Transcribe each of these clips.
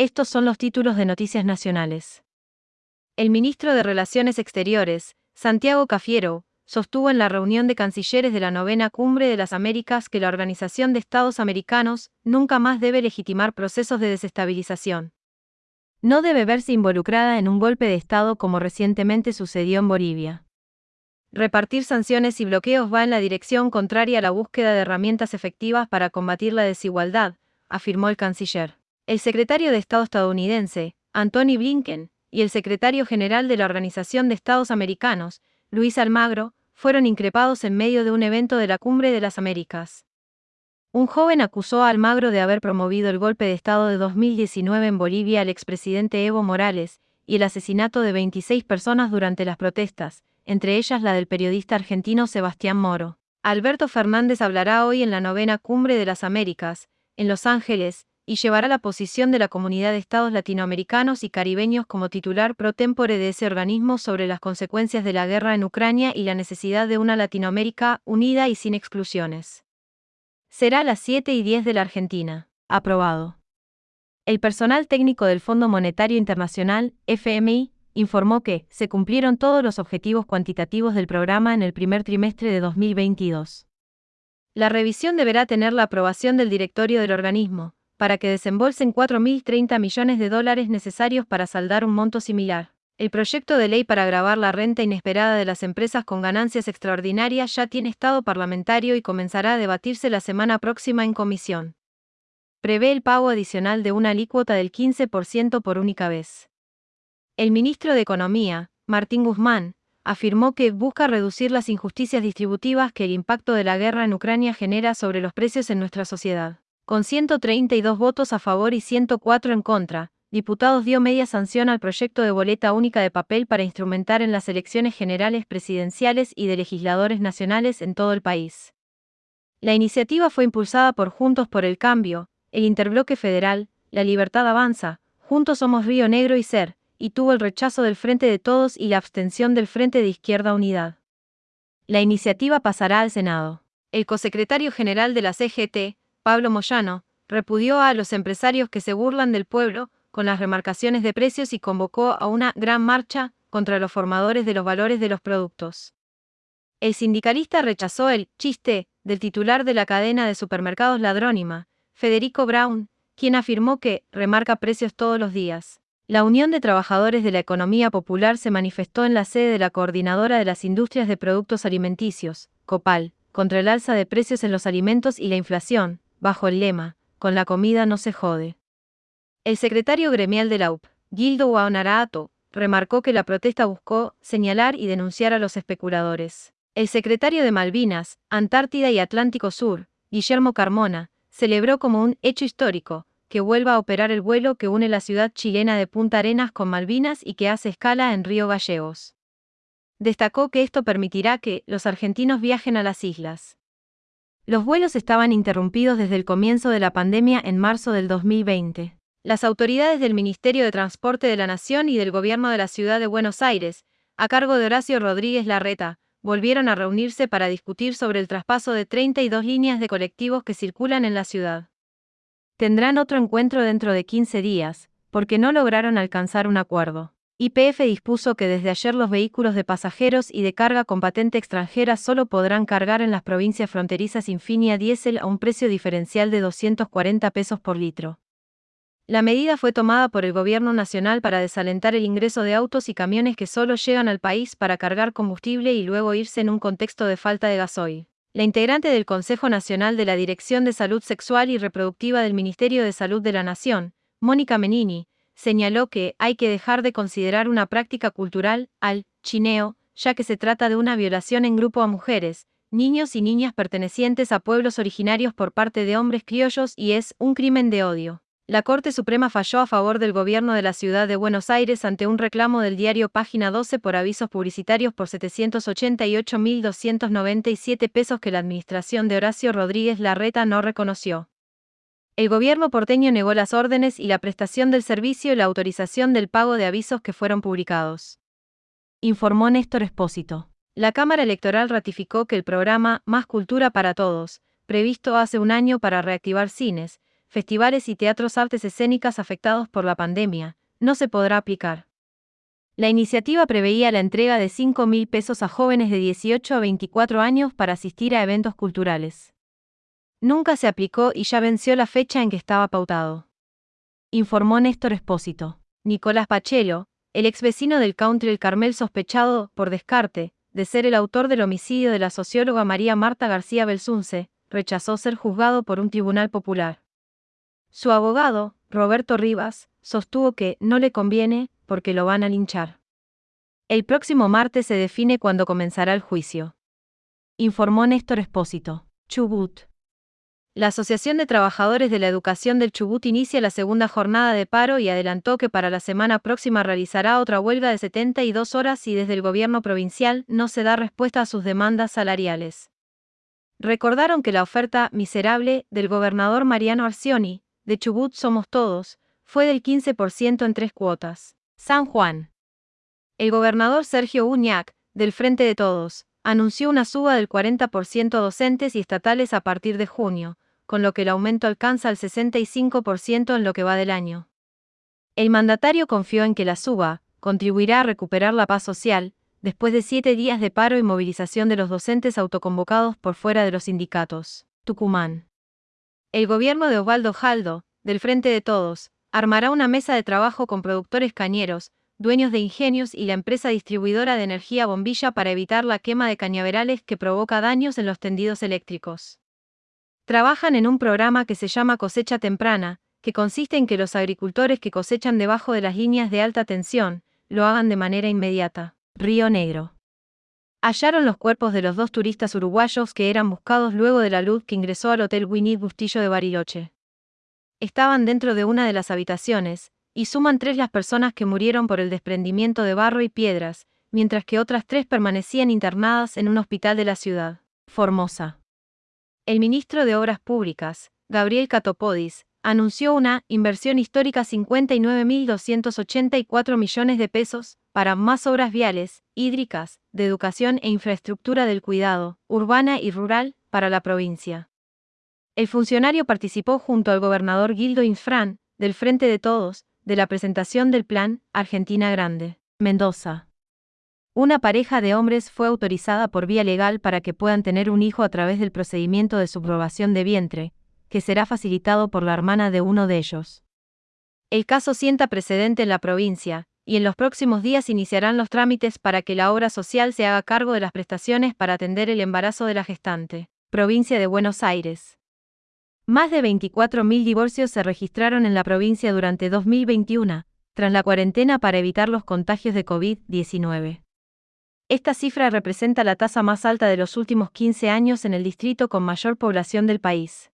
Estos son los títulos de Noticias Nacionales. El ministro de Relaciones Exteriores, Santiago Cafiero, sostuvo en la reunión de cancilleres de la novena cumbre de las Américas que la Organización de Estados Americanos nunca más debe legitimar procesos de desestabilización. No debe verse involucrada en un golpe de Estado como recientemente sucedió en Bolivia. Repartir sanciones y bloqueos va en la dirección contraria a la búsqueda de herramientas efectivas para combatir la desigualdad, afirmó el canciller. El secretario de Estado estadounidense, Anthony Blinken, y el secretario general de la Organización de Estados Americanos, Luis Almagro, fueron increpados en medio de un evento de la Cumbre de las Américas. Un joven acusó a Almagro de haber promovido el golpe de Estado de 2019 en Bolivia al expresidente Evo Morales y el asesinato de 26 personas durante las protestas, entre ellas la del periodista argentino Sebastián Moro. Alberto Fernández hablará hoy en la novena Cumbre de las Américas, en Los Ángeles, y llevará la posición de la Comunidad de Estados Latinoamericanos y Caribeños como titular pro tempore de ese organismo sobre las consecuencias de la guerra en Ucrania y la necesidad de una Latinoamérica unida y sin exclusiones. Será a las 7 y 10 de la Argentina. Aprobado. El personal técnico del Fondo Monetario Internacional, FMI, informó que se cumplieron todos los objetivos cuantitativos del programa en el primer trimestre de 2022. La revisión deberá tener la aprobación del directorio del organismo, para que desembolsen 4.030 millones de dólares necesarios para saldar un monto similar. El proyecto de ley para agravar la renta inesperada de las empresas con ganancias extraordinarias ya tiene estado parlamentario y comenzará a debatirse la semana próxima en comisión. Prevé el pago adicional de una alícuota del 15% por única vez. El ministro de Economía, Martín Guzmán, afirmó que busca reducir las injusticias distributivas que el impacto de la guerra en Ucrania genera sobre los precios en nuestra sociedad. Con 132 votos a favor y 104 en contra, diputados dio media sanción al proyecto de boleta única de papel para instrumentar en las elecciones generales presidenciales y de legisladores nacionales en todo el país. La iniciativa fue impulsada por Juntos por el Cambio, el Interbloque Federal, La Libertad Avanza, Juntos Somos Río Negro y SER, y tuvo el rechazo del Frente de Todos y la abstención del Frente de Izquierda Unidad. La iniciativa pasará al Senado. El cosecretario general de la CGT, Pablo Moyano, repudió a los empresarios que se burlan del pueblo con las remarcaciones de precios y convocó a una gran marcha contra los formadores de los valores de los productos. El sindicalista rechazó el chiste del titular de la cadena de supermercados Ladrónima, Federico Brown, quien afirmó que remarca precios todos los días. La Unión de Trabajadores de la Economía Popular se manifestó en la sede de la Coordinadora de las Industrias de Productos Alimenticios, COPAL, contra el alza de precios en los alimentos y la inflación, bajo el lema, con la comida no se jode. El secretario gremial de la UP, Gildo Guaonarato, remarcó que la protesta buscó señalar y denunciar a los especuladores. El secretario de Malvinas, Antártida y Atlántico Sur, Guillermo Carmona, celebró como un hecho histórico que vuelva a operar el vuelo que une la ciudad chilena de Punta Arenas con Malvinas y que hace escala en Río Gallegos. Destacó que esto permitirá que los argentinos viajen a las islas. Los vuelos estaban interrumpidos desde el comienzo de la pandemia en marzo del 2020. Las autoridades del Ministerio de Transporte de la Nación y del Gobierno de la Ciudad de Buenos Aires, a cargo de Horacio Rodríguez Larreta, volvieron a reunirse para discutir sobre el traspaso de 32 líneas de colectivos que circulan en la ciudad. Tendrán otro encuentro dentro de 15 días, porque no lograron alcanzar un acuerdo. YPF dispuso que desde ayer los vehículos de pasajeros y de carga con patente extranjera solo podrán cargar en las provincias fronterizas Infinia Diesel a un precio diferencial de 240 pesos por litro. La medida fue tomada por el Gobierno Nacional para desalentar el ingreso de autos y camiones que solo llegan al país para cargar combustible y luego irse en un contexto de falta de gasoil. La integrante del Consejo Nacional de la Dirección de Salud Sexual y Reproductiva del Ministerio de Salud de la Nación, Mónica Menini, señaló que hay que dejar de considerar una práctica cultural al chineo, ya que se trata de una violación en grupo a mujeres, niños y niñas pertenecientes a pueblos originarios por parte de hombres criollos y es un crimen de odio. La Corte Suprema falló a favor del gobierno de la ciudad de Buenos Aires ante un reclamo del diario Página 12 por avisos publicitarios por 788.297 pesos que la administración de Horacio Rodríguez Larreta no reconoció. El gobierno porteño negó las órdenes y la prestación del servicio y la autorización del pago de avisos que fueron publicados. Informó Néstor Espósito. La Cámara Electoral ratificó que el programa Más Cultura para Todos, previsto hace un año para reactivar cines, festivales y teatros artes escénicas afectados por la pandemia, no se podrá aplicar. La iniciativa preveía la entrega de 5 mil pesos a jóvenes de 18 a 24 años para asistir a eventos culturales. Nunca se aplicó y ya venció la fecha en que estaba pautado. Informó Néstor Espósito. Nicolás Pachelo, el ex vecino del country El Carmel sospechado, por descarte, de ser el autor del homicidio de la socióloga María Marta García Belsunce, rechazó ser juzgado por un tribunal popular. Su abogado, Roberto Rivas, sostuvo que no le conviene porque lo van a linchar. El próximo martes se define cuándo comenzará el juicio. Informó Néstor Espósito. Chubut. La Asociación de Trabajadores de la Educación del Chubut inicia la segunda jornada de paro y adelantó que para la semana próxima realizará otra huelga de 72 horas si desde el gobierno provincial no se da respuesta a sus demandas salariales. Recordaron que la oferta miserable del gobernador Mariano Arcioni, de Chubut Somos Todos, fue del 15% en tres cuotas. San Juan. El gobernador Sergio Uñac, del Frente de Todos, anunció una suba del 40% docentes y estatales a partir de junio, con lo que el aumento alcanza el 65% en lo que va del año. El mandatario confió en que la suba contribuirá a recuperar la paz social, después de siete días de paro y movilización de los docentes autoconvocados por fuera de los sindicatos. Tucumán. El gobierno de Osvaldo Jaldo, del Frente de Todos, armará una mesa de trabajo con productores cañeros, dueños de ingenios y la empresa distribuidora de energía bombilla para evitar la quema de cañaverales que provoca daños en los tendidos eléctricos. Trabajan en un programa que se llama cosecha temprana, que consiste en que los agricultores que cosechan debajo de las líneas de alta tensión, lo hagan de manera inmediata. Río Negro. Hallaron los cuerpos de los dos turistas uruguayos que eran buscados luego de la luz que ingresó al Hotel Winnie Bustillo de Bariloche. Estaban dentro de una de las habitaciones, y suman tres las personas que murieron por el desprendimiento de barro y piedras, mientras que otras tres permanecían internadas en un hospital de la ciudad. Formosa. El ministro de Obras Públicas, Gabriel Catopodis, anunció una inversión histórica 59.284 millones de pesos para más obras viales, hídricas, de educación e infraestructura del cuidado, urbana y rural, para la provincia. El funcionario participó junto al gobernador Gildo Infran, del Frente de Todos, de la presentación del Plan Argentina Grande. Mendoza. Una pareja de hombres fue autorizada por vía legal para que puedan tener un hijo a través del procedimiento de subrogación de vientre, que será facilitado por la hermana de uno de ellos. El caso sienta precedente en la provincia, y en los próximos días iniciarán los trámites para que la obra social se haga cargo de las prestaciones para atender el embarazo de la gestante. Provincia de Buenos Aires. Más de 24.000 divorcios se registraron en la provincia durante 2021, tras la cuarentena para evitar los contagios de COVID-19. Esta cifra representa la tasa más alta de los últimos 15 años en el distrito con mayor población del país.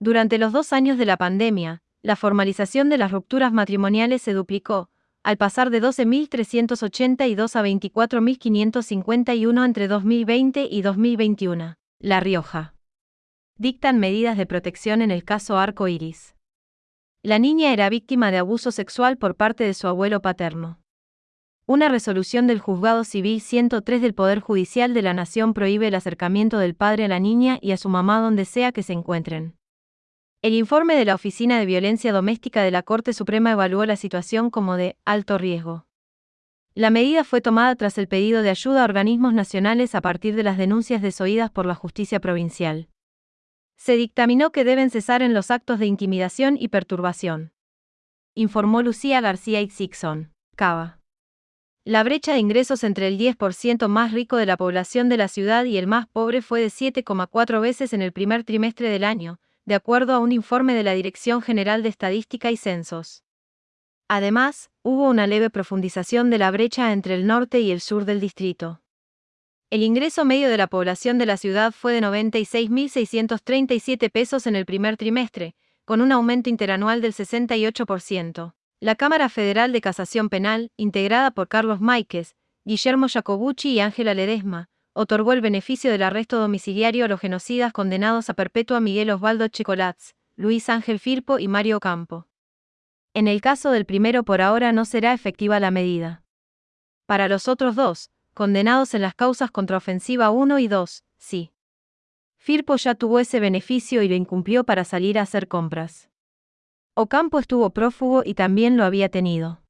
Durante los dos años de la pandemia, la formalización de las rupturas matrimoniales se duplicó, al pasar de 12.382 a 24.551 entre 2020 y 2021. La Rioja dictan medidas de protección en el caso Arco Iris. La niña era víctima de abuso sexual por parte de su abuelo paterno. Una resolución del Juzgado Civil 103 del Poder Judicial de la Nación prohíbe el acercamiento del padre a la niña y a su mamá donde sea que se encuentren. El informe de la Oficina de Violencia Doméstica de la Corte Suprema evaluó la situación como de alto riesgo. La medida fue tomada tras el pedido de ayuda a organismos nacionales a partir de las denuncias desoídas por la justicia provincial se dictaminó que deben cesar en los actos de intimidación y perturbación. Informó Lucía García Ixixon, Cava. La brecha de ingresos entre el 10% más rico de la población de la ciudad y el más pobre fue de 7,4 veces en el primer trimestre del año, de acuerdo a un informe de la Dirección General de Estadística y Censos. Además, hubo una leve profundización de la brecha entre el norte y el sur del distrito. El ingreso medio de la población de la ciudad fue de 96.637 pesos en el primer trimestre, con un aumento interanual del 68%. La Cámara Federal de Casación Penal, integrada por Carlos Máiquez, Guillermo Jacobucci y Ángela Ledesma, otorgó el beneficio del arresto domiciliario a los genocidas condenados a perpetua Miguel Osvaldo Checolats, Luis Ángel Firpo y Mario Campo. En el caso del primero por ahora no será efectiva la medida. Para los otros dos, condenados en las causas contra ofensiva 1 y 2, sí. Firpo ya tuvo ese beneficio y lo incumplió para salir a hacer compras. Ocampo estuvo prófugo y también lo había tenido.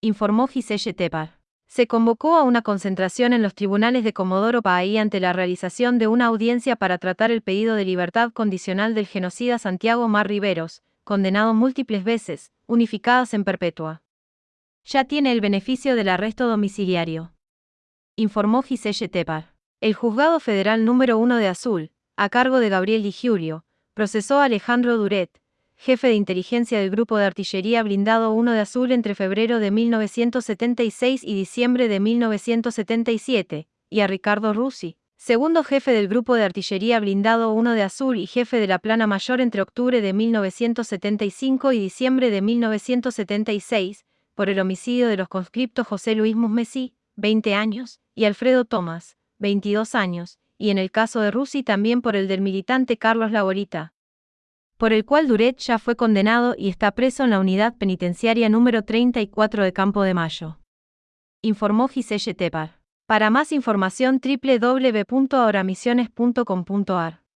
Informó Giselle Tepar. Se convocó a una concentración en los tribunales de Comodoro Paí ante la realización de una audiencia para tratar el pedido de libertad condicional del genocida Santiago Mar Riveros, condenado múltiples veces, unificadas en perpetua. Ya tiene el beneficio del arresto domiciliario. Informó Giselle Tepar. El juzgado federal número 1 de Azul, a cargo de Gabriel Di Giulio, procesó a Alejandro Duret, jefe de inteligencia del Grupo de Artillería Blindado 1 de Azul entre febrero de 1976 y diciembre de 1977, y a Ricardo Russi, segundo jefe del Grupo de Artillería Blindado 1 de Azul y jefe de la Plana Mayor entre octubre de 1975 y diciembre de 1976, por el homicidio de los conscriptos José Luis Musmesí, 20 años, y Alfredo Tomás, 22 años, y en el caso de Russi también por el del militante Carlos Laborita, por el cual Duret ya fue condenado y está preso en la unidad penitenciaria número 34 de Campo de Mayo. Informó Giselle Tepar. Para más información www.ahoramisiones.com.ar